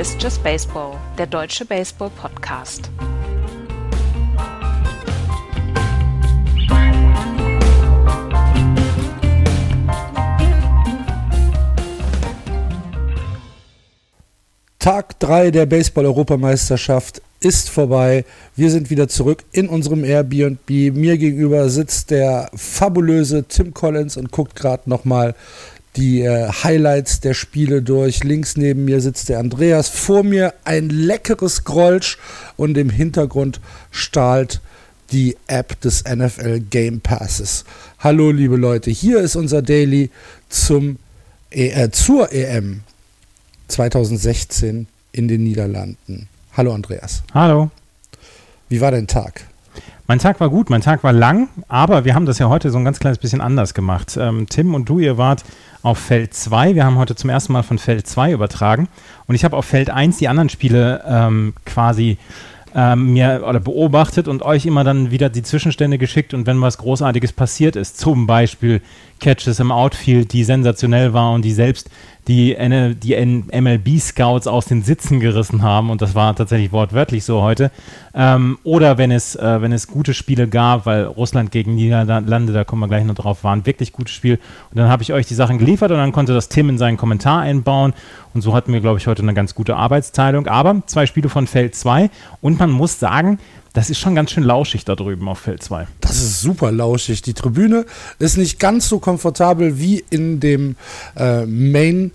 Ist Just Baseball, der deutsche Baseball-Podcast. Tag 3 der Baseball-Europameisterschaft ist vorbei. Wir sind wieder zurück in unserem Airbnb. Mir gegenüber sitzt der fabulöse Tim Collins und guckt gerade nochmal die äh, Highlights der Spiele durch. Links neben mir sitzt der Andreas. Vor mir ein leckeres Grolsch und im Hintergrund strahlt die App des NFL Game Passes. Hallo liebe Leute, hier ist unser Daily zum, äh, zur EM 2016 in den Niederlanden. Hallo Andreas. Hallo. Wie war dein Tag? Mein Tag war gut, mein Tag war lang, aber wir haben das ja heute so ein ganz kleines bisschen anders gemacht. Ähm, Tim und du, ihr wart auf Feld 2. Wir haben heute zum ersten Mal von Feld 2 übertragen. Und ich habe auf Feld 1 die anderen Spiele ähm, quasi ähm, mir oder beobachtet und euch immer dann wieder die Zwischenstände geschickt und wenn was Großartiges passiert ist, zum Beispiel Catches im Outfield, die sensationell war und die selbst die, die MLB-Scouts aus den Sitzen gerissen haben und das war tatsächlich wortwörtlich so heute. Ähm, oder wenn es, äh, wenn es gute Spiele gab, weil Russland gegen Niederlande, da kommen wir gleich noch drauf, waren wirklich gute Spiele. Und dann habe ich euch die Sachen geliefert und dann konnte das Tim in seinen Kommentar einbauen und so hatten wir, glaube ich, heute eine ganz gute Arbeitsteilung. Aber zwei Spiele von Feld 2 und man muss sagen, das ist schon ganz schön lauschig da drüben auf Feld 2. Das ist super lauschig. Die Tribüne ist nicht ganz so komfortabel wie in dem äh, Main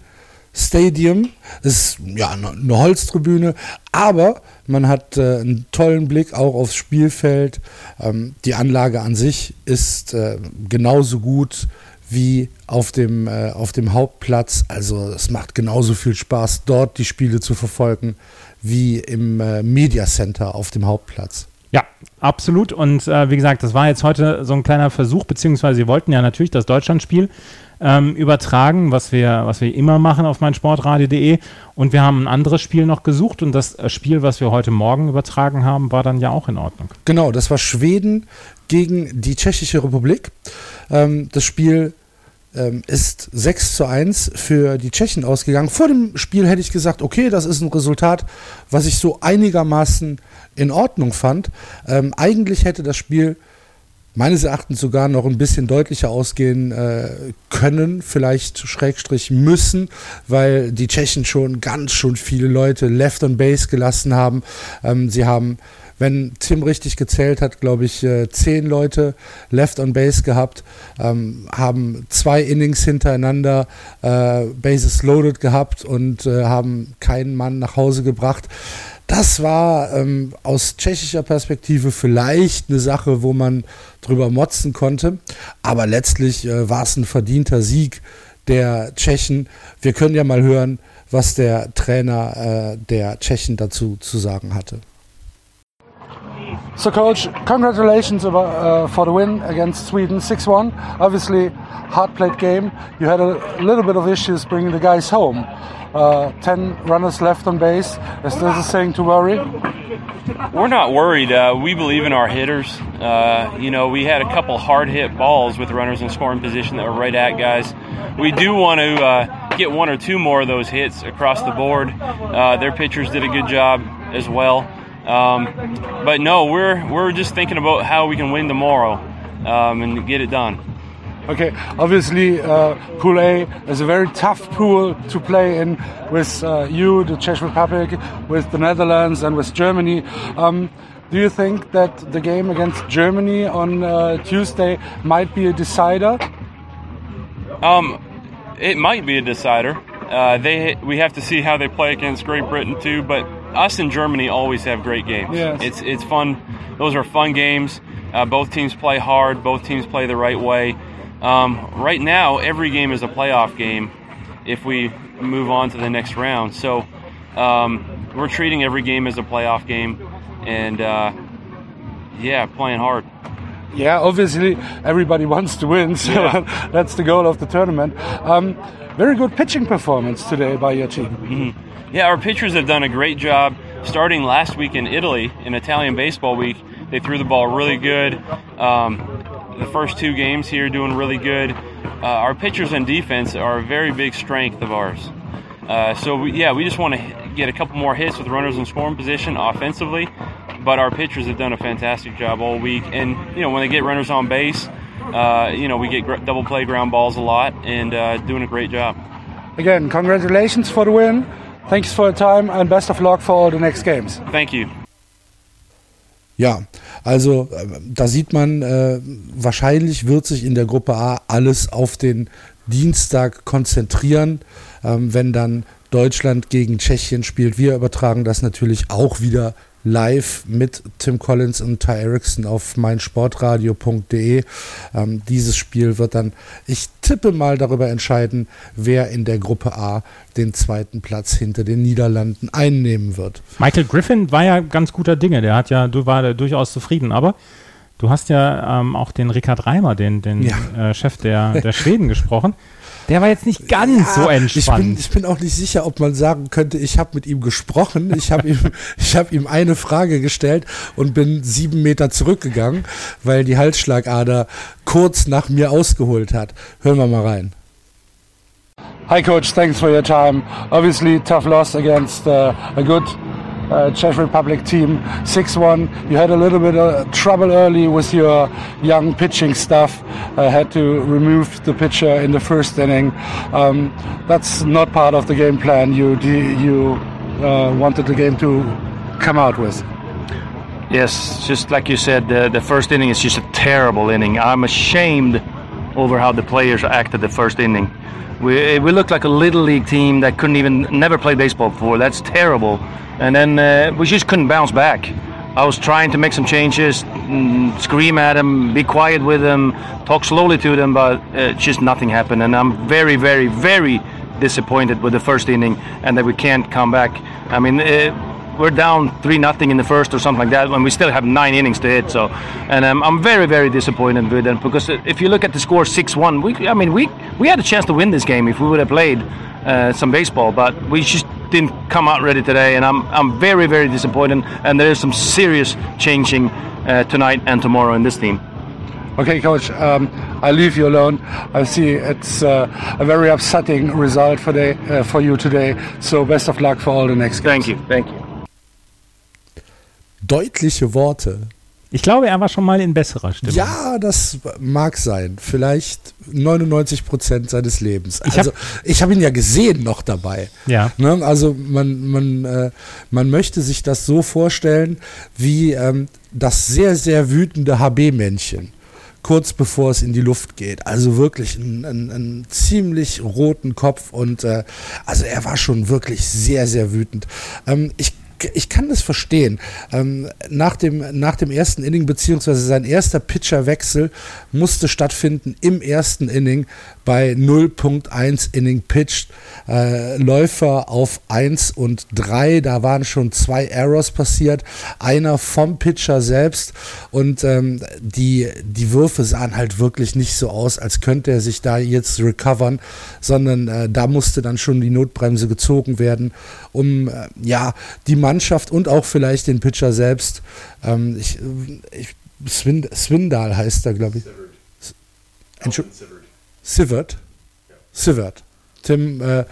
Stadium. Es ist ja eine Holztribüne, aber man hat äh, einen tollen Blick auch aufs Spielfeld. Ähm, die Anlage an sich ist äh, genauso gut wie auf dem, äh, auf dem Hauptplatz. Also es macht genauso viel Spaß, dort die Spiele zu verfolgen wie im äh, Media Center auf dem Hauptplatz. Ja, absolut. Und äh, wie gesagt, das war jetzt heute so ein kleiner Versuch, beziehungsweise wir wollten ja natürlich das Deutschlandspiel ähm, übertragen, was wir, was wir immer machen auf meinsportradio.de. Und wir haben ein anderes Spiel noch gesucht und das äh, Spiel, was wir heute Morgen übertragen haben, war dann ja auch in Ordnung. Genau, das war Schweden gegen die Tschechische Republik. Ähm, das Spiel ähm, ist 6 zu 1 für die Tschechen ausgegangen. Vor dem Spiel hätte ich gesagt, okay, das ist ein Resultat, was ich so einigermaßen in Ordnung fand. Ähm, eigentlich hätte das Spiel meines Erachtens sogar noch ein bisschen deutlicher ausgehen äh, können, vielleicht Schrägstrich müssen, weil die Tschechen schon ganz schon viele Leute left on base gelassen haben. Ähm, sie haben wenn Tim richtig gezählt hat, glaube ich, äh, zehn Leute left on base gehabt, ähm, haben zwei Innings hintereinander äh, Bases loaded gehabt und äh, haben keinen Mann nach Hause gebracht. Das war ähm, aus tschechischer Perspektive vielleicht eine Sache, wo man drüber motzen konnte, aber letztlich äh, war es ein verdienter Sieg der Tschechen. Wir können ja mal hören, was der Trainer äh, der Tschechen dazu zu sagen hatte. So, coach, congratulations about, uh, for the win against Sweden, 6-1. Obviously, hard-played game. You had a little bit of issues bringing the guys home. Uh, Ten runners left on base. Is this a saying to worry? We're not worried. Uh, we believe in our hitters. Uh, you know, we had a couple hard-hit balls with runners in scoring position that were right at guys. We do want to uh, get one or two more of those hits across the board. Uh, their pitchers did a good job as well. Um, but no, we're we're just thinking about how we can win tomorrow um, and get it done. Okay, obviously, uh, Pool A is a very tough pool to play in with uh, you, the Czech Republic, with the Netherlands, and with Germany. Um, do you think that the game against Germany on uh, Tuesday might be a decider? Um, it might be a decider. Uh, they we have to see how they play against Great Britain too, but us and Germany always have great games. Yes. It's it's fun. Those are fun games. Uh, both teams play hard. Both teams play the right way. Um, right now, every game is a playoff game. If we move on to the next round, so um, we're treating every game as a playoff game, and uh, yeah, playing hard. Yeah, obviously everybody wants to win, so yeah. that's the goal of the tournament. Um, very good pitching performance today by your team. Mm-hmm. Yeah, our pitchers have done a great job. Starting last week in Italy, in Italian Baseball Week, they threw the ball really good. Um, the first two games here doing really good. Uh, our pitchers and defense are a very big strength of ours. Uh, so we, yeah, we just want to get a couple more hits with runners in scoring position offensively. But our pitchers have done a fantastic job all week, and you know when they get runners on base, uh, you know we get gr- double play ground balls a lot, and uh, doing a great job. Again, congratulations for the win. Thanks for your time and best of luck for all the next games. Thank you. Ja, also äh, da sieht man, äh, wahrscheinlich wird sich in der Gruppe A alles auf den Dienstag konzentrieren, ähm, wenn dann Deutschland gegen Tschechien spielt. Wir übertragen das natürlich auch wieder live mit Tim Collins und Ty Erickson auf meinsportradio.de. Ähm, dieses Spiel wird dann, ich tippe mal darüber entscheiden, wer in der Gruppe A den zweiten Platz hinter den Niederlanden einnehmen wird. Michael Griffin war ja ganz guter Dinge. Der hat ja, du war da durchaus zufrieden, aber du hast ja ähm, auch den Richard Reimer, den, den Ja. äh, Chef der, der Schweden, gesprochen. Der war jetzt nicht ganz so Ich bin, entspannt. ich bin auch nicht sicher, ob man sagen könnte, ich habe mit ihm gesprochen. Ich habe ihm, ich hab ihm eine Frage gestellt und bin sieben Meter zurückgegangen, weil die Halsschlagader kurz nach mir ausgeholt hat. Hören wir mal rein. Hi, coach. Thanks for your time. Obviously, tough loss against uh, a good uh, Czech Republic team, 6-1. You had a little bit of trouble early with your young pitching stuff. Uh, had to remove the pitcher in the first inning. Um, that's not part of the game plan. You you uh, wanted the game to come out with. Yes, just like you said, the, the first inning is just a terrible inning. I'm ashamed over how the players acted the first inning. We, we looked like a little league team that couldn't even never played baseball before. That's terrible. And then uh, we just couldn't bounce back. I was trying to make some changes, mm, scream at them, be quiet with them, talk slowly to them, but uh, just nothing happened. And I'm very, very, very disappointed with the first inning and that we can't come back. I mean, uh, we're down three nothing in the first or something like that, and we still have nine innings to hit. So, and um, I'm very very disappointed with them because if you look at the score six one, we I mean we we had a chance to win this game if we would have played uh, some baseball, but we just didn't come out ready today, and I'm I'm very very disappointed. And there is some serious changing uh, tonight and tomorrow in this team. Okay, coach. Um, I leave you alone. I see it's uh, a very upsetting result for the, uh, for you today. So best of luck for all the next games. Thank you, thank you. Deutliche Worte. Ich glaube, er war schon mal in besserer Stimmung. Ja, das mag sein. Vielleicht 99 Prozent seines Lebens. Ich hab- also, ich habe ihn ja gesehen noch dabei. Ja. Ne? Also, man, man, äh, man möchte sich das so vorstellen, wie ähm, das sehr, sehr wütende HB-Männchen. Kurz bevor es in die Luft geht. Also wirklich einen ziemlich roten Kopf und äh, also er war schon wirklich sehr, sehr wütend. Ähm, ich ich kann das verstehen. Ähm, nach, dem, nach dem ersten Inning, beziehungsweise sein erster Pitcherwechsel musste stattfinden im ersten Inning bei 0.1 Inning pitched. Äh, Läufer auf 1 und 3, da waren schon zwei Errors passiert. Einer vom Pitcher selbst und ähm, die, die Würfe sahen halt wirklich nicht so aus, als könnte er sich da jetzt recovern, sondern äh, da musste dann schon die Notbremse gezogen werden, um äh, ja die Mannschaft und auch vielleicht den Pitcher selbst, ähm, ich, ich, Swin, Swindal heißt er, glaube ich. Entschu- Sivert. Sivert. Tim, äh,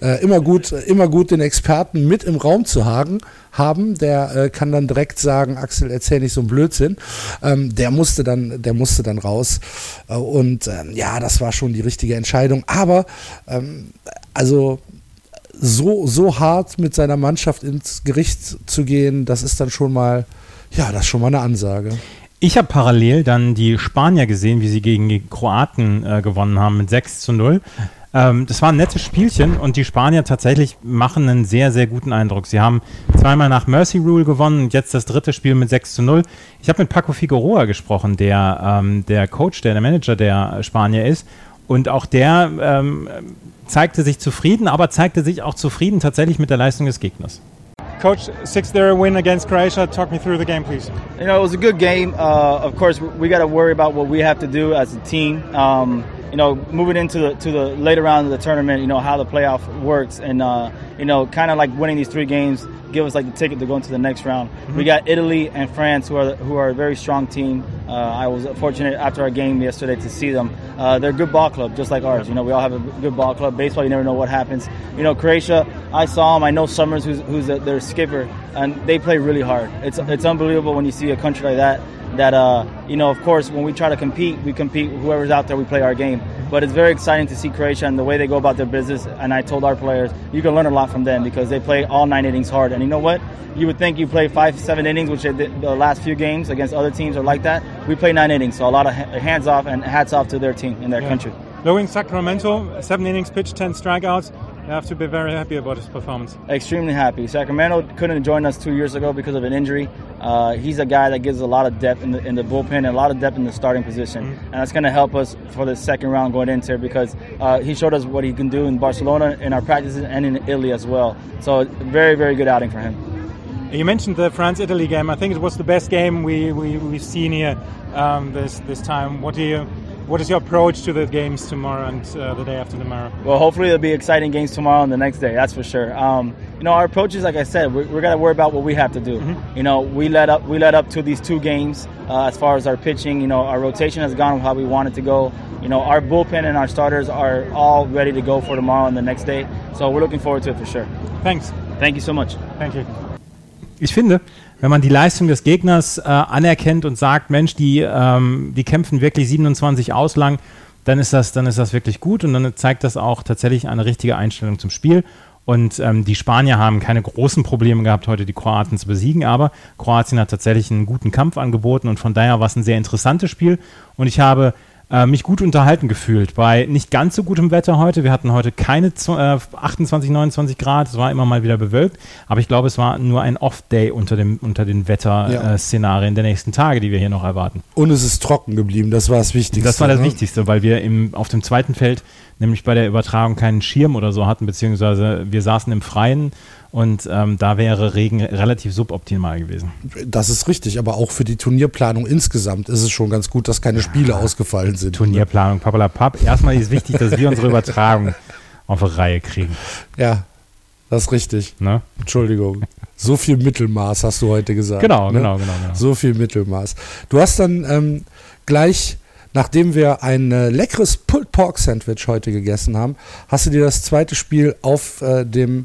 äh, immer gut, immer gut den Experten mit im Raum zu haben, haben der äh, kann dann direkt sagen, Axel, erzähl nicht so einen Blödsinn. Ähm, der musste dann, der musste dann raus. Äh, und ähm, ja, das war schon die richtige Entscheidung. Aber ähm, also so, so hart mit seiner Mannschaft ins Gericht zu gehen, das ist dann schon mal, ja, das ist schon mal eine Ansage. Ich habe parallel dann die Spanier gesehen, wie sie gegen die Kroaten äh, gewonnen haben mit 6 zu 0. Ähm, das war ein nettes Spielchen und die Spanier tatsächlich machen einen sehr, sehr guten Eindruck. Sie haben zweimal nach Mercy Rule gewonnen und jetzt das dritte Spiel mit 6 zu 0. Ich habe mit Paco Figueroa gesprochen, der, ähm, der Coach, der, der Manager der Spanier ist. Und auch der ähm, zeigte sich zufrieden, aber zeigte sich auch zufrieden tatsächlich mit der Leistung des Gegners. Coach, 6-0 win against Croatia. Talk me through the game, please. You know, it was a good game. Uh, of course, we got to worry about what we have to do as a team. Um, you know, moving into the to the later round of the tournament, you know how the playoff works, and uh, you know, kind of like winning these three games give us like the ticket to go into the next round. We got Italy and France, who are who are a very strong team. Uh, I was fortunate after our game yesterday to see them. Uh, they're a good ball club, just like ours. You know, we all have a good ball club. Baseball, you never know what happens. You know, Croatia, I saw them. I know Summers, who's, who's a, their skipper, and they play really hard. It's it's unbelievable when you see a country like that. That uh, you know, of course, when we try to compete, we compete. Whoever's out there, we play our game. But it's very exciting to see Croatia and the way they go about their business. And I told our players, you can learn a lot from them because they play all nine innings hard. And you know what? You would think you play five, seven innings, which the last few games against other teams are like that. We play nine innings, so a lot of hands off and hats off to their team in their Yeah. country. In Sacramento, seven innings pitched, 10 strikeouts, you have to be very happy about his performance. Extremely happy. Sacramento couldn't join us two years ago because of an injury. Uh, he's a guy that gives a lot of depth in the, in the bullpen and a lot of depth in the starting position, and that's going to help us for the second round going into it because uh, he showed us what he can do in Barcelona in our practices and in Italy as well. So very very good outing for him. You mentioned the France-Italy game. I think it was the best game we, we, we've seen here um, this, this time. What, do you, what is your approach to the games tomorrow and uh, the day after tomorrow? Well, hopefully there'll be exciting games tomorrow and the next day. That's for sure. Um, you know, our approach is like I said, we're, we're gonna worry about what we have to do. You know, we led up we led up to these two games uh, as far as our pitching. You know, our rotation has gone how we want it to go. You know, our bullpen and our starters are all ready to go for tomorrow and the next day. So we're looking forward to it for sure. Thanks. Thank you so much. Thank you. Ich finde, wenn man die Leistung des Gegners äh, anerkennt und sagt, Mensch, die, ähm, die kämpfen wirklich 27 aus lang, dann ist, das, dann ist das wirklich gut und dann zeigt das auch tatsächlich eine richtige Einstellung zum Spiel. Und ähm, die Spanier haben keine großen Probleme gehabt, heute die Kroaten zu besiegen, aber Kroatien hat tatsächlich einen guten Kampf angeboten und von daher war es ein sehr interessantes Spiel. Und ich habe äh, mich gut unterhalten gefühlt bei nicht ganz so gutem Wetter heute. Wir hatten heute keine äh, 28, 29 Grad, es war immer mal wieder bewölkt, aber ich glaube, es war nur ein Off-Day unter, dem, unter den Ja. Wetterszenarien der nächsten Tage, die wir hier noch erwarten. Und es ist trocken geblieben, das war das Wichtigste. Das war das ne? Wichtigste, weil wir im, auf dem zweiten Feld nämlich bei der Übertragung keinen Schirm oder so hatten, beziehungsweise wir saßen im Freien und ähm, da wäre Regen relativ suboptimal gewesen. Das ist richtig, aber auch für die Turnierplanung insgesamt ist es schon ganz gut, dass keine Spiele ausgefallen sind. Turnierplanung, papalapap. Erstmal ist wichtig, dass wir unsere Übertragung auf die Reihe kriegen. Ja, das ist richtig. Ne? Entschuldigung. So viel Mittelmaß hast du heute gesagt. Genau, ne? genau, genau, genau. So viel Mittelmaß. Du hast dann ähm, gleich, nachdem wir ein äh, leckeres Pulled Pork Sandwich heute gegessen haben, hast du dir das zweite Spiel auf äh, dem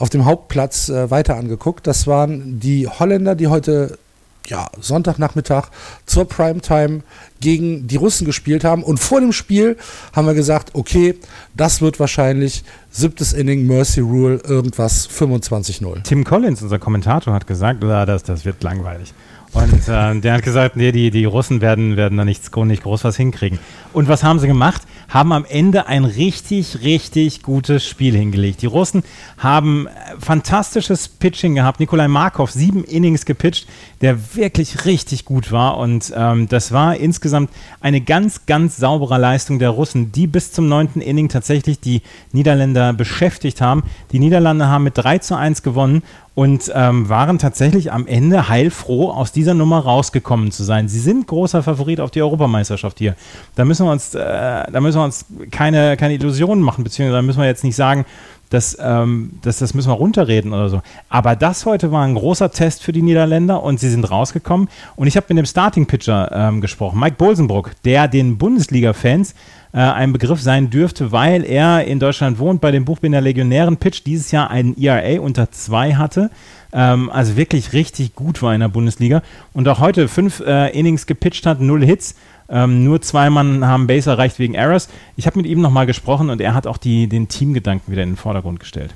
auf dem Hauptplatz äh, weiter angeguckt. Das waren die Holländer, die heute ja, Sonntagnachmittag zur Primetime gegen die Russen gespielt haben. Und vor dem Spiel haben wir gesagt, okay, das wird wahrscheinlich siebtes Inning, Mercy Rule, irgendwas 25-0. Tim Collins, unser Kommentator, hat gesagt, "Ah, das, das wird langweilig. Und äh, der hat gesagt, nee, die, die Russen werden, werden da nichts, nicht groß was hinkriegen. Und was haben sie gemacht? Haben am Ende ein richtig, richtig gutes Spiel hingelegt. Die Russen haben äh, fantastisches Pitching gehabt. Nikolai Markov, sieben Innings gepitcht, der wirklich richtig gut war. Und ähm, das war insgesamt eine ganz, ganz saubere Leistung der Russen, die bis zum neunten Inning tatsächlich die Niederländer beschäftigt haben. Die Niederlande haben mit 3 zu 1 gewonnen und ähm, waren tatsächlich am Ende heilfroh, aus dieser Nummer rausgekommen zu sein. Sie sind großer Favorit auf die Europameisterschaft hier. Da müssen wir uns, äh, da müssen wir uns keine, keine Illusionen machen, beziehungsweise müssen wir jetzt nicht sagen, dass, ähm, dass das müssen wir runterreden oder so. Aber das heute war ein großer Test für die Niederländer und sie sind rausgekommen. Und ich habe mit dem Starting-Pitcher ähm, gesprochen, Mike Bolsenbrook, der den Bundesliga-Fans äh, ein Begriff sein dürfte, weil er in Deutschland wohnt, bei den Buchbinder Legionären Pitch dieses Jahr einen ERA unter 2 hatte. Ähm, also wirklich richtig gut war in der Bundesliga. Und auch heute fünf äh, Innings gepitcht hat, null Hits. Ähm, nur zwei Mann haben Base erreicht wegen Errors. Ich habe mit ihm nochmal gesprochen und er hat auch die, den Teamgedanken wieder in den Vordergrund gestellt.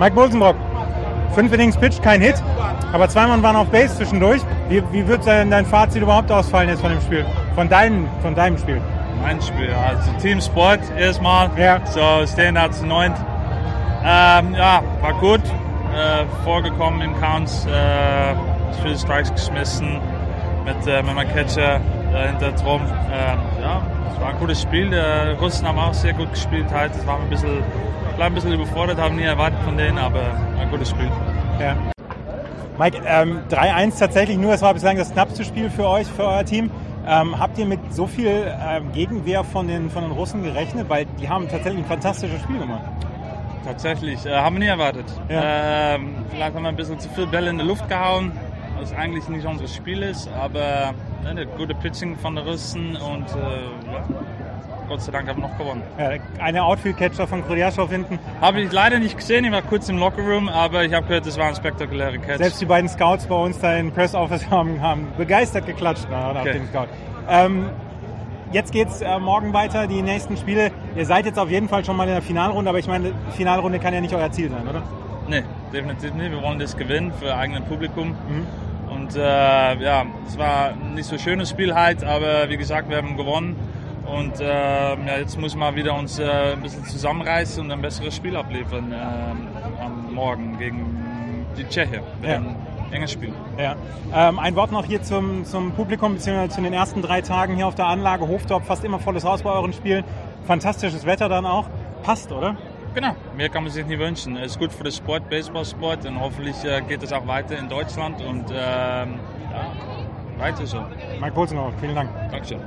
Mike Bolsenbrock, fünf Innings Pitch, kein Hit, aber zwei Mann waren auf Base zwischendurch. Wie, wie wird dein, dein Fazit überhaupt ausfallen jetzt von dem Spiel? Von deinem, von deinem Spiel? Mein Spiel, also Teamsport erstmal. Ja. So, stehen da zu neunt. Ähm, ja, war gut. Äh, vorgekommen im Counts. Äh, viele Strikes geschmissen mit, äh, mit meinem Catcher dahinter drum. Ähm, ja, es war ein gutes Spiel. Die Russen haben auch sehr gut gespielt halt. Das war ein bisschen, ein bisschen überfordert, haben nie erwartet von denen, aber ein gutes Spiel. Ja. Mike, ähm, 3-1 tatsächlich nur, es war bislang das knappste Spiel für euch, für euer Team. Ähm, habt ihr mit so viel ähm, Gegenwehr von den, von den Russen gerechnet? Weil die haben tatsächlich ein fantastisches Spiel gemacht. Tatsächlich, äh, haben wir nie erwartet. Ja. Ähm, vielleicht haben wir ein bisschen zu viel Bälle in die Luft gehauen. Was eigentlich nicht unser Spiel ist, aber ne, der gute Pitching von der Russen und äh, ja, Gott sei Dank haben wir noch gewonnen. Ja, eine Outfield-Catcher von Krudiaschow hinten. Habe ich leider nicht gesehen, ich war kurz im Lockerroom, aber ich habe gehört, das war ein spektakulärer Catch. Selbst die beiden Scouts bei uns da im Press Office haben, haben begeistert geklatscht nach Okay. dem Scout. Ähm, jetzt geht's äh, morgen weiter, die nächsten Spiele. Ihr seid jetzt auf jeden Fall schon mal in der Finalrunde, aber ich meine, Finalrunde kann ja nicht euer Ziel sein, oder? Nee, definitiv nicht. Wir wollen das gewinnen für eigenes Publikum. Mhm. Und äh, ja, es war nicht so schönes Spiel halt, aber wie gesagt, wir haben gewonnen. Und äh, ja, jetzt müssen wir wieder uns äh, ein bisschen zusammenreißen und ein besseres Spiel abliefern äh, am Morgen gegen die Tscheche. Ja. Ein enges Spiel. Ja. Ähm, ein Wort noch hier zum, zum Publikum, beziehungsweise zu den ersten drei Tagen hier auf der Anlage. Hofdorf, fast immer volles Haus bei euren Spielen. Fantastisches Wetter dann auch. Passt, oder? Genau, mehr kann man sich nicht wünschen. Es ist gut für den Sport, Baseballsport und hoffentlich äh, geht es auch weiter in Deutschland und ähm, ja, weiter so. Mike Bolzenauer, vielen Dank. Dankeschön.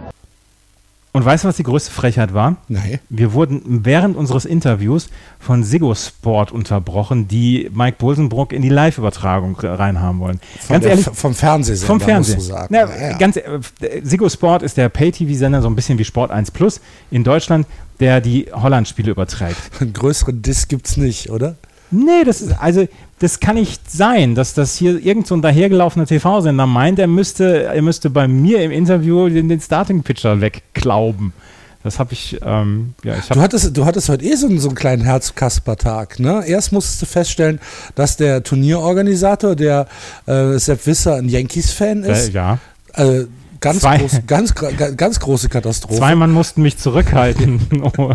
Und weißt du, was die größte Frechheit war? Nein. Wir wurden während unseres Interviews von Sigo Sport unterbrochen, die Mike Bolsenbrock in die Live-Übertragung reinhaben wollen. Von ganz der- ehrlich, vom Fernsehsender, Vom Fernsehen. musst du sagen. Na, Ja. Ganz, äh, Sigo Sport ist der Pay-TV-Sender, so ein bisschen wie Sport 1 Plus in Deutschland, der die Holland-Spiele überträgt. Einen größeren Diss gibt's nicht, oder? Nee, das ist, also, das kann nicht sein, dass das hier irgend so ein dahergelaufener TV-Sender meint, er müsste, er müsste bei mir im Interview den, den Starting-Pitcher wegklauben. Das habe ich, ähm, ja, ich Du habe. hattest, du hattest heute eh so, einen- so einen kleinen Herzkasper-Tag. Ne? Erst musstest du feststellen, dass der Turnierorganisator, der äh, Sepp Wisser, ein Yankees-Fan ist. Äh, ja. Äh, ganz, Zwei- groß, ganz, ganz große Katastrophe. Zwei Mann mussten mich zurückhalten, oh,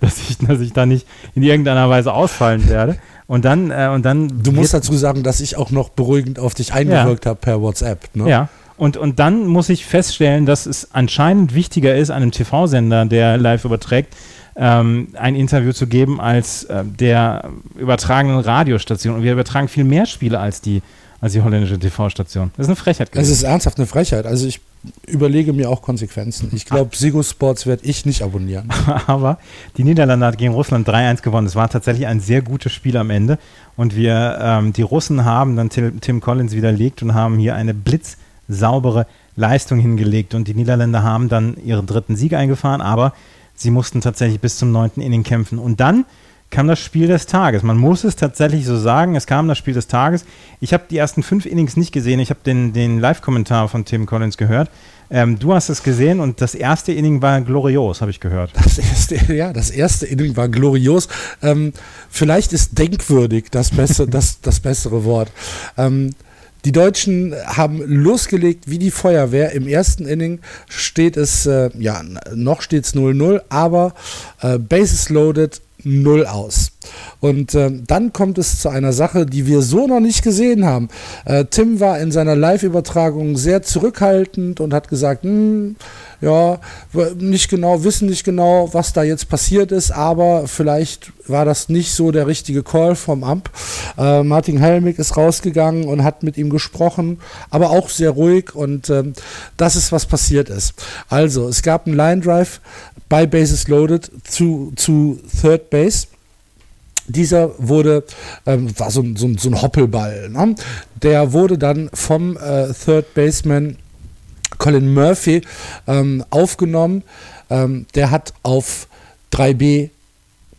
dass, ich, dass ich da nicht in irgendeiner Weise ausfallen werde. Und dann, äh, und dann. Du musst dazu sagen, dass ich auch noch beruhigend auf dich eingewirkt habe per WhatsApp. Ne? Ja. Und, und dann muss ich feststellen, dass es anscheinend wichtiger ist, einem TV-Sender, der live überträgt, ähm, ein Interview zu geben als äh, der übertragenen Radiostation. Und wir übertragen viel mehr Spiele als die, als die holländische TV-Station. Das ist eine Frechheit. Es ist ernsthaft eine Frechheit. Also ich überlege mir auch Konsequenzen. Ich glaube, Sigo Sports werde ich nicht abonnieren. Aber die Niederlande hat gegen Russland 3-1 gewonnen. Es war tatsächlich ein sehr gutes Spiel am Ende. Und wir, ähm, die Russen haben dann Tim, Tim Collins widerlegt und haben hier eine blitzsaubere Leistung hingelegt. Und die Niederländer haben dann ihren dritten Sieg eingefahren, aber sie mussten tatsächlich bis zum neunten Inning kämpfen. Und dann kam das Spiel des Tages. Man muss es tatsächlich so sagen, es kam das Spiel des Tages. Ich habe die ersten fünf Innings nicht gesehen. Ich habe den, den Live-Kommentar von Tim Collins gehört. Ähm, du hast es gesehen und das erste Inning war glorios, habe ich gehört. Das erste, ja, das erste Inning war glorios. Ähm, vielleicht ist denkwürdig das, beste, das, das bessere Wort. Ähm, die Deutschen haben losgelegt wie die Feuerwehr. Im ersten Inning steht es, äh, ja, noch steht es 0-0, aber äh, Bases loaded, 0 aus. Und ähm, dann kommt es zu einer Sache, die wir so noch nicht gesehen haben. Äh, Tim war in seiner Live-Übertragung sehr zurückhaltend und hat gesagt, hm, ja, nicht genau, wissen nicht genau, was da jetzt passiert ist, aber vielleicht war das nicht so der richtige Call vom Amp. Äh, Martin Helmig ist rausgegangen und hat mit ihm gesprochen, aber auch sehr ruhig und ähm, das ist, was passiert ist. Also, es gab einen Line Drive bei Bases Loaded zu, zu Third Base. Dieser wurde, ähm, war so, ein- so, so ein Hoppelball. Ne? Der wurde dann vom äh, Third Baseman Colin Murphy ähm, aufgenommen. Ähm, der hat auf 3B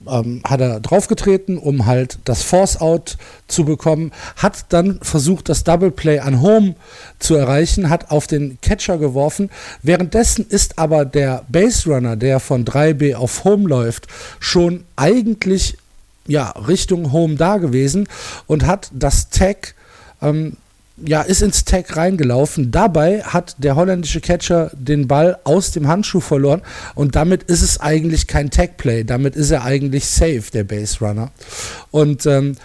ähm, hat er draufgetreten, um halt das Force Out zu bekommen, hat dann versucht, das Double Play an Home zu erreichen, hat auf den Catcher geworfen. Währenddessen ist aber der Base Runner, der von 3B auf Home läuft, schon eigentlich ja, Richtung Home da gewesen und hat das Tag ähm, ja, ist ins Tag reingelaufen. Dabei hat der holländische Catcher den Ball aus dem Handschuh verloren und damit ist es eigentlich kein Tag-Play. Damit ist er eigentlich safe, der Base Runner. Und ähm,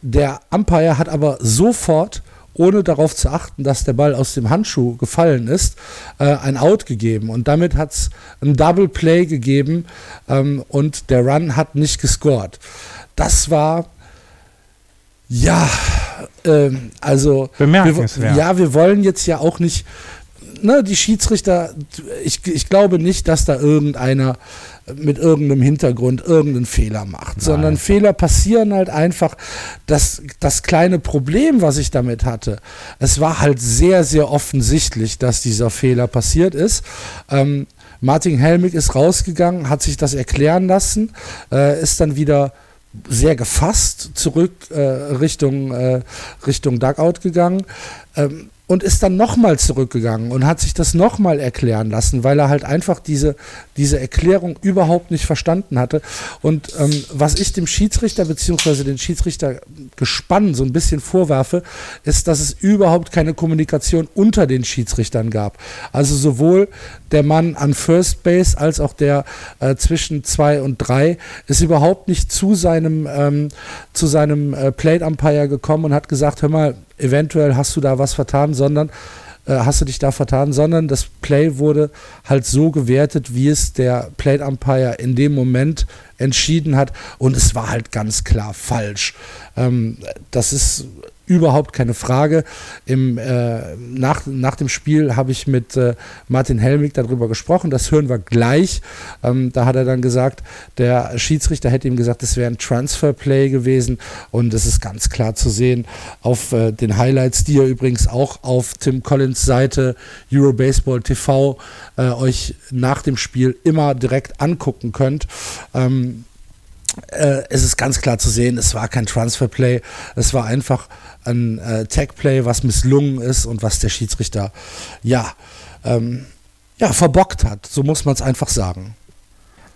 der Umpire hat aber sofort, ohne darauf zu achten, dass der Ball aus dem Handschuh gefallen ist, äh, ein Out gegeben. Und damit hat es ein Double Play gegeben ähm, und der Run hat nicht gescored. Das war ja, ähm, also Bemerkenswert. Wir, ja, wir wollen jetzt ja auch nicht, ne, die Schiedsrichter, ich, ich glaube nicht, dass da irgendeiner mit irgendeinem Hintergrund irgendeinen Fehler macht, sondern Fehler passieren halt einfach. Das, das kleine Problem, was ich damit hatte, es war halt sehr, sehr offensichtlich, dass dieser Fehler passiert ist. Ähm, Martin Helmig ist rausgegangen, hat sich das erklären lassen, äh, ist dann wieder sehr gefasst zurück äh, Richtung, äh, Richtung Dugout gegangen. Ähm, und ist dann nochmal zurückgegangen und hat sich das nochmal erklären lassen, weil er halt einfach diese, diese Erklärung überhaupt nicht verstanden hatte. Und ähm, was ich dem Schiedsrichter bzw. den Schiedsrichter gespannt so ein bisschen vorwerfe, ist, dass es überhaupt keine Kommunikation unter den Schiedsrichtern gab. Also sowohl der Mann an First Base als auch der äh, zwischen zwei und drei ist überhaupt nicht zu seinem, ähm, zu seinem äh, Plate Umpire gekommen und hat gesagt, hör mal, eventuell hast du da was vertan, sondern äh, hast du dich da vertan, sondern das Play wurde halt so gewertet, wie es der Plate Umpire in dem Moment entschieden hat und es war halt ganz klar falsch. Ähm, das ist überhaupt keine Frage. Im, äh, nach, nach dem Spiel habe ich mit äh, Martin Helmig darüber gesprochen. Das hören wir gleich. Ähm, da hat er dann gesagt, der Schiedsrichter hätte ihm gesagt, es wäre ein Transfer-Play gewesen. Und es ist ganz klar zu sehen auf äh, den Highlights, die ihr übrigens auch auf Tim Collins Seite Eurobaseball TV äh, euch nach dem Spiel immer direkt angucken könnt. Ähm, äh, es ist ganz klar zu sehen, es war kein Transfer-Play, es war einfach ein äh, Tag-Play, was misslungen ist und was der Schiedsrichter ja, ähm, ja verbockt hat. So muss man es einfach sagen.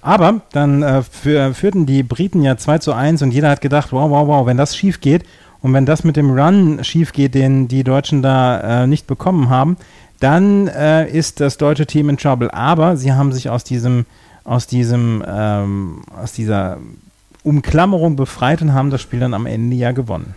Aber dann äh, für, führten die Briten ja 2 zu 1 und jeder hat gedacht, wow, wow, wow, wenn das schief geht und wenn das mit dem Run schief geht, den die Deutschen da äh, nicht bekommen haben, dann äh, ist das deutsche Team in Trouble. Aber sie haben sich aus diesem, aus diesem, ähm, aus dieser Umklammerung befreit und haben das Spiel dann am Ende ja gewonnen.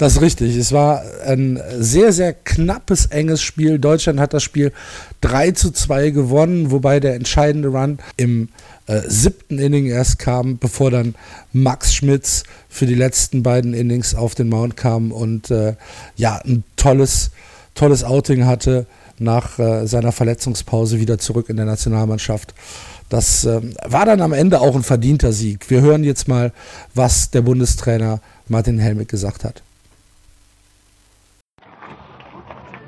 Das ist richtig. Es war ein sehr, sehr knappes, enges Spiel. Deutschland hat das Spiel 3 zu 2 gewonnen, wobei der entscheidende Run im äh, siebten Inning erst kam, bevor dann Max Schmitz für die letzten beiden Innings auf den Mount kam und äh, ja, ein tolles, tolles Outing hatte nach äh, seiner Verletzungspause wieder zurück in der Nationalmannschaft. Das ähm, war dann am Ende auch ein verdienter Sieg. Wir hören jetzt mal, was der Bundestrainer Martin Helmig gesagt hat.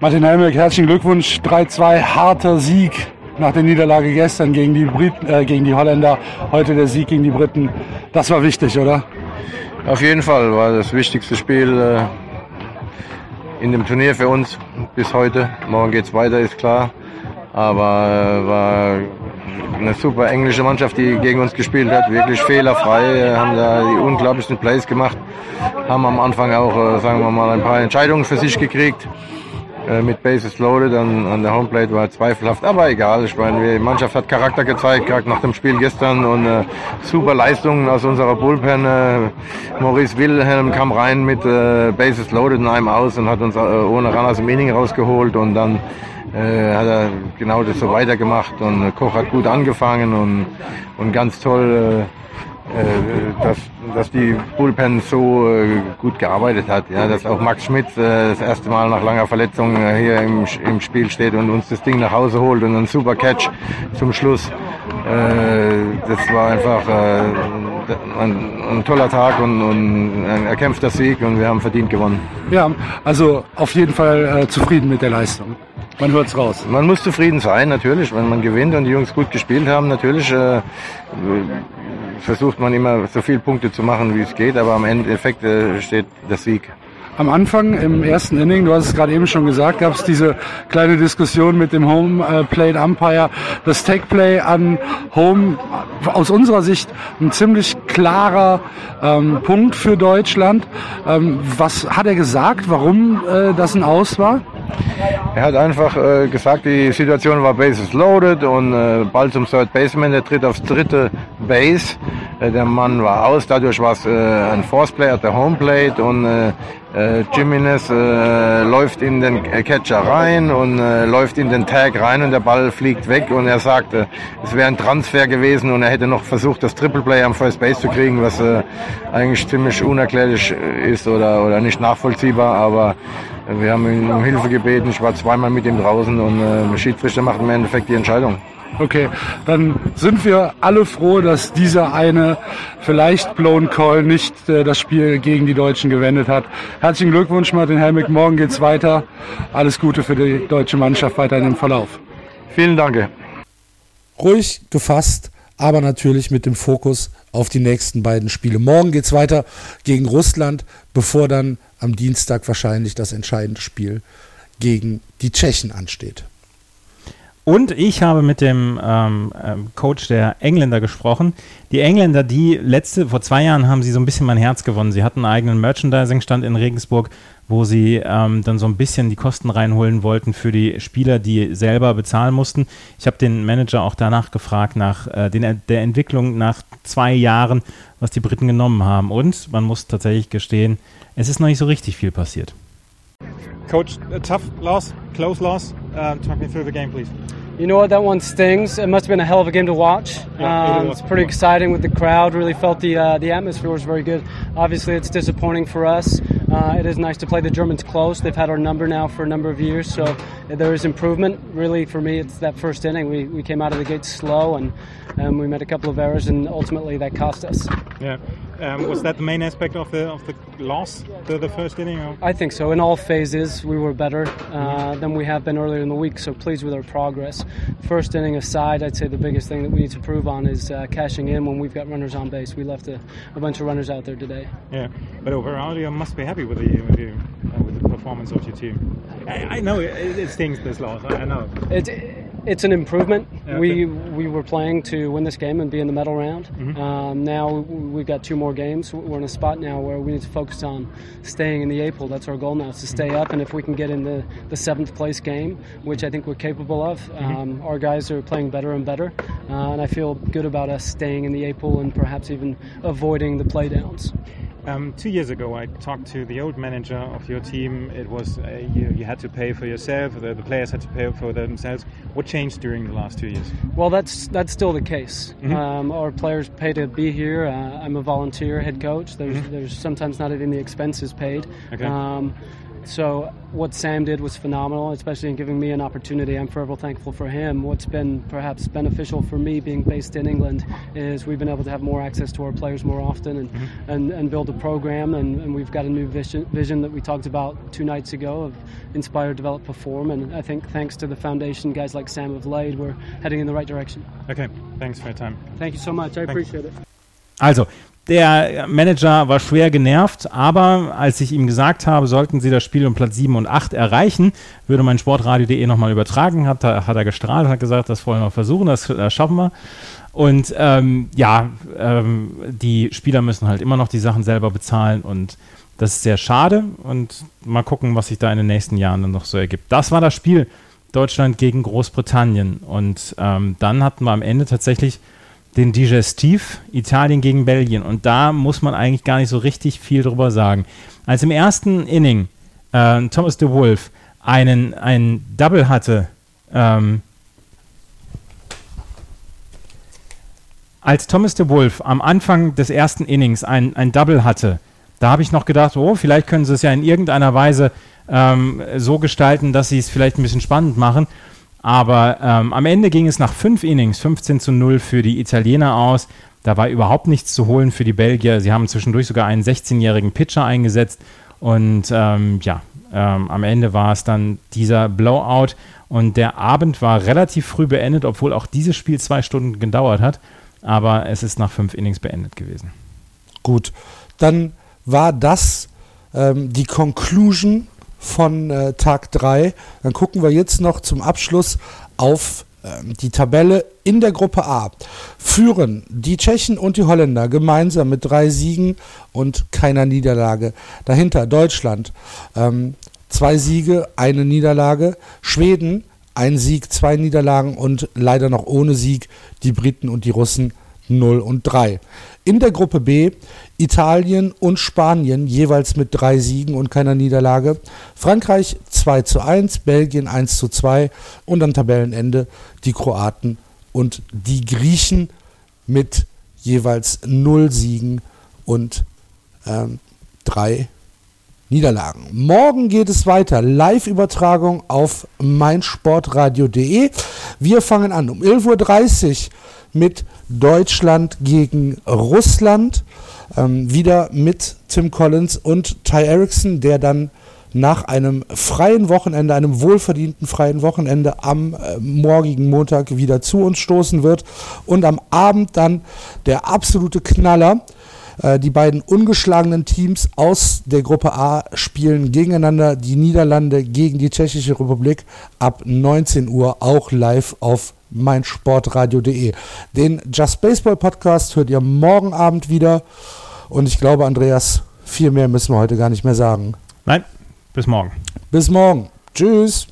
Martin Helmig, herzlichen Glückwunsch. 3-2, harter Sieg nach der Niederlage gestern gegen die, Briten, äh, gegen die Holländer. Heute der Sieg gegen die Briten. Das war wichtig, oder? Auf jeden Fall war das wichtigste Spiel äh, in dem Turnier für uns bis heute. Morgen geht es weiter, ist klar. Aber äh, war eine super englische Mannschaft, die gegen uns gespielt hat, wirklich fehlerfrei, äh, haben da die unglaublichsten Plays gemacht, haben am Anfang auch, äh, sagen wir mal, ein paar Entscheidungen für sich gekriegt. Äh, mit Bases loaded an, an der Homeplate war zweifelhaft, aber egal. Ich meine, die Mannschaft hat Charakter gezeigt, gerade nach dem Spiel gestern und äh, super Leistungen aus unserer Bullpen. Äh, Maurice Wilhelm kam rein mit äh, Bases loaded in einem aus und hat uns ohne Run aus dem Inning rausgeholt und dann äh, hat er genau das so weitergemacht und Koch hat gut angefangen und, und ganz toll, äh, äh, dass, dass die Bullpen so äh, gut gearbeitet hat. Ja, dass auch Max Schmidt äh, das erste Mal nach langer Verletzung äh, hier im, im Spiel steht und uns das Ding nach Hause holt und ein super Catch zum Schluss. Das war einfach ein, ein, toller Tag und, und, ein erkämpfter Sieg und wir haben verdient gewonnen. Ja, also auf jeden Fall zufrieden mit der Leistung. Man hört es raus. Man muss zufrieden sein, natürlich, wenn man gewinnt und die Jungs gut gespielt haben. Natürlich äh, versucht man immer so viele Punkte zu machen, wie es geht, aber am Endeffekt äh, steht der Sieg am Anfang im ersten Inning, du hast es gerade eben schon gesagt, gab es diese kleine Diskussion mit dem Home äh, Plate Umpire. Das Take Play an Home aus unserer Sicht ein ziemlich klarer ähm, Punkt für Deutschland. Ähm, was hat er gesagt, warum äh, das ein Aus war? Er hat einfach äh, gesagt, die Situation war Bases loaded und äh, Ball zum Third Baseman, der tritt aufs dritte Base. Äh, der Mann war aus, dadurch war es äh, ein Force Play at der Home Plate und äh, äh, Jimenez äh, läuft in den Catcher rein und äh, läuft in den Tag rein und der Ball fliegt weg und er sagte, es wäre ein Transfer gewesen und er hätte noch versucht, das Triple Play am First Base zu kriegen, was äh, eigentlich ziemlich unerklärlich ist oder, oder nicht nachvollziehbar, aber wir haben ihn um Hilfe gebeten. Ich war zweimal mit ihm draußen und äh, Schiedsrichter macht im Endeffekt die Entscheidung. Okay, dann sind wir alle froh, dass dieser eine vielleicht blown Call nicht äh, das Spiel gegen die Deutschen gewendet hat. Herzlichen Glückwunsch, Martin Helmig. Morgen geht's weiter. Alles Gute für die deutsche Mannschaft weiterhin im Verlauf. Vielen Dank. Ruhig gefasst, aber natürlich mit dem Fokus auf die nächsten beiden Spiele. Morgen geht's weiter gegen Russland, bevor dann am Dienstag wahrscheinlich das entscheidende Spiel gegen die Tschechen ansteht. Und ich habe mit dem ähm, ähm, Coach der Engländer gesprochen. Die Engländer, die letzte, vor zwei Jahren haben sie so ein bisschen mein Herz gewonnen. Sie hatten einen eigenen Merchandising-Stand in Regensburg, wo sie ähm, dann so ein bisschen die Kosten reinholen wollten für die Spieler, die selber bezahlen mussten. Ich habe den Manager auch danach gefragt, nach äh, den, der Entwicklung nach zwei Jahren, was die Briten genommen haben. Und man muss tatsächlich gestehen, es ist noch nicht so richtig viel passiert. Coach, a tough loss, close loss. Uh, talk me through the game, please. You know what? That one stings. It must have been a hell of a game to watch. Yeah, um, it's pretty exciting with the crowd. Really felt the uh, the atmosphere was very good. Obviously, it's disappointing for us. Uh, it is nice to play the Germans close. They've had our number now for a number of years, so there is improvement. Really, for me, it's that first inning. We, we came out of the gate slow and um, we made a couple of errors, and ultimately that cost us. Yeah. Um, was that the main aspect of the of the loss, the, the first inning? Or? I think so. In all phases, we were better uh, than we have been earlier in the week, so pleased with our progress. First inning aside, I'd say the biggest thing that we need to prove on is uh, cashing in when we've got runners on base. We left a, a bunch of runners out there today. Yeah, but overall, you must be happy with the with the, uh, with the performance of your team. I, I know it, it stings this loss. I, I know. It, it's an improvement. Yeah, we we were playing to win this game and be in the medal round. Mhm. Um, now we've got two more games. We're in a spot now where we need to focus on staying in the APOL. That's our goal now, is to stay up. And if we can get in the, the seventh place game, which I think we're capable of, um, our guys are playing better and better. Uh, and I feel good about us staying in the APOL and perhaps even avoiding the playdowns. Um, two years ago, I talked to the old manager of your team. It was uh, you, you had to pay for yourself. The, the players had to pay for themselves. What changed during the last two years? Well, that's that's still the case. Mhm. Um, our players pay to be here. Uh, I'm a volunteer head coach. There's Mhm. there's sometimes not even the expenses paid. Okay. Um, so what Sam did was phenomenal, especially in giving me an opportunity. I'm forever thankful for him. What's been perhaps beneficial for me being based in England is we've been able to have more access to our players more often and mm-hmm. and, and build a program. And, and we've got a new vision vision that we talked about two nights ago of inspire, develop, perform. And I think thanks to the foundation, guys like Sam have laid, we're heading in the right direction. Okay, thanks for your time. Thank you so much. I Thanks. appreciate it. Also, der Manager war schwer genervt, aber als ich ihm gesagt habe, sollten sie das Spiel um Platz 7 und 8 erreichen, würde mein Sportradio.de nochmal übertragen, hat, hat er gestrahlt, hat gesagt, das wollen wir versuchen, das, das schaffen wir. Und ähm, ja, ähm, die Spieler müssen halt immer noch die Sachen selber bezahlen und das ist sehr schade und mal gucken, was sich da in den nächsten Jahren dann noch so ergibt. Das war das Spiel Deutschland gegen Großbritannien und ähm, dann hatten wir am Ende tatsächlich den Digestiv Italien gegen Belgien. Und da muss man eigentlich gar nicht so richtig viel drüber sagen. Als im ersten Inning äh, Thomas de Wolf einen, einen Double hatte, ähm, als Thomas de Wolf am Anfang des ersten Innings ein, ein Double hatte, da habe ich noch gedacht, oh, vielleicht können sie es ja in irgendeiner Weise ähm, so gestalten, dass sie es vielleicht ein bisschen spannend machen. Aber ähm, am Ende ging es nach fünf Innings 15 zu 0 für die Italiener aus. Da war überhaupt nichts zu holen für die Belgier. Sie haben zwischendurch sogar einen 16-jährigen Pitcher eingesetzt. Und ähm, ja, ähm, am Ende war es dann dieser Blowout. Und der Abend war relativ früh beendet, obwohl auch dieses Spiel zwei Stunden gedauert hat. Aber es ist nach fünf Innings beendet gewesen. Gut, dann war das ähm, die Conclusion von äh, Tag 3. Dann gucken wir jetzt noch zum Abschluss auf ähm, die Tabelle in der Gruppe A. Führen die Tschechen und die Holländer gemeinsam mit drei Siegen und keiner Niederlage. Dahinter Deutschland, ähm, zwei Siege, eine Niederlage. Schweden, ein Sieg, zwei Niederlagen und leider noch ohne Sieg die Briten und die Russen 0 und 3. In der Gruppe B Italien und Spanien jeweils mit drei Siegen und keiner Niederlage. Frankreich 2 zu 1, Belgien 1 zu 2 und am Tabellenende die Kroaten und die Griechen mit jeweils 0 Siegen und ähm, drei Niederlagen. Morgen geht es weiter. Live-Übertragung auf meinsportradio.de. Wir fangen an um 11.30 Uhr mit Deutschland gegen Russland. Ähm, wieder mit Tim Collins und Ty Erickson, der dann nach einem freien Wochenende, einem wohlverdienten freien Wochenende am äh, morgigen Montag wieder zu uns stoßen wird. Und am Abend dann der absolute Knaller. Äh, die beiden ungeschlagenen Teams aus der Gruppe A spielen gegeneinander die Niederlande gegen die Tschechische Republik ab 19 Uhr auch live auf meinsportradio.de. Den Just Baseball Podcast hört ihr morgen Abend wieder. Und ich glaube, Andreas, viel mehr müssen wir heute gar nicht mehr sagen. Nein, bis morgen. Bis morgen. Tschüss.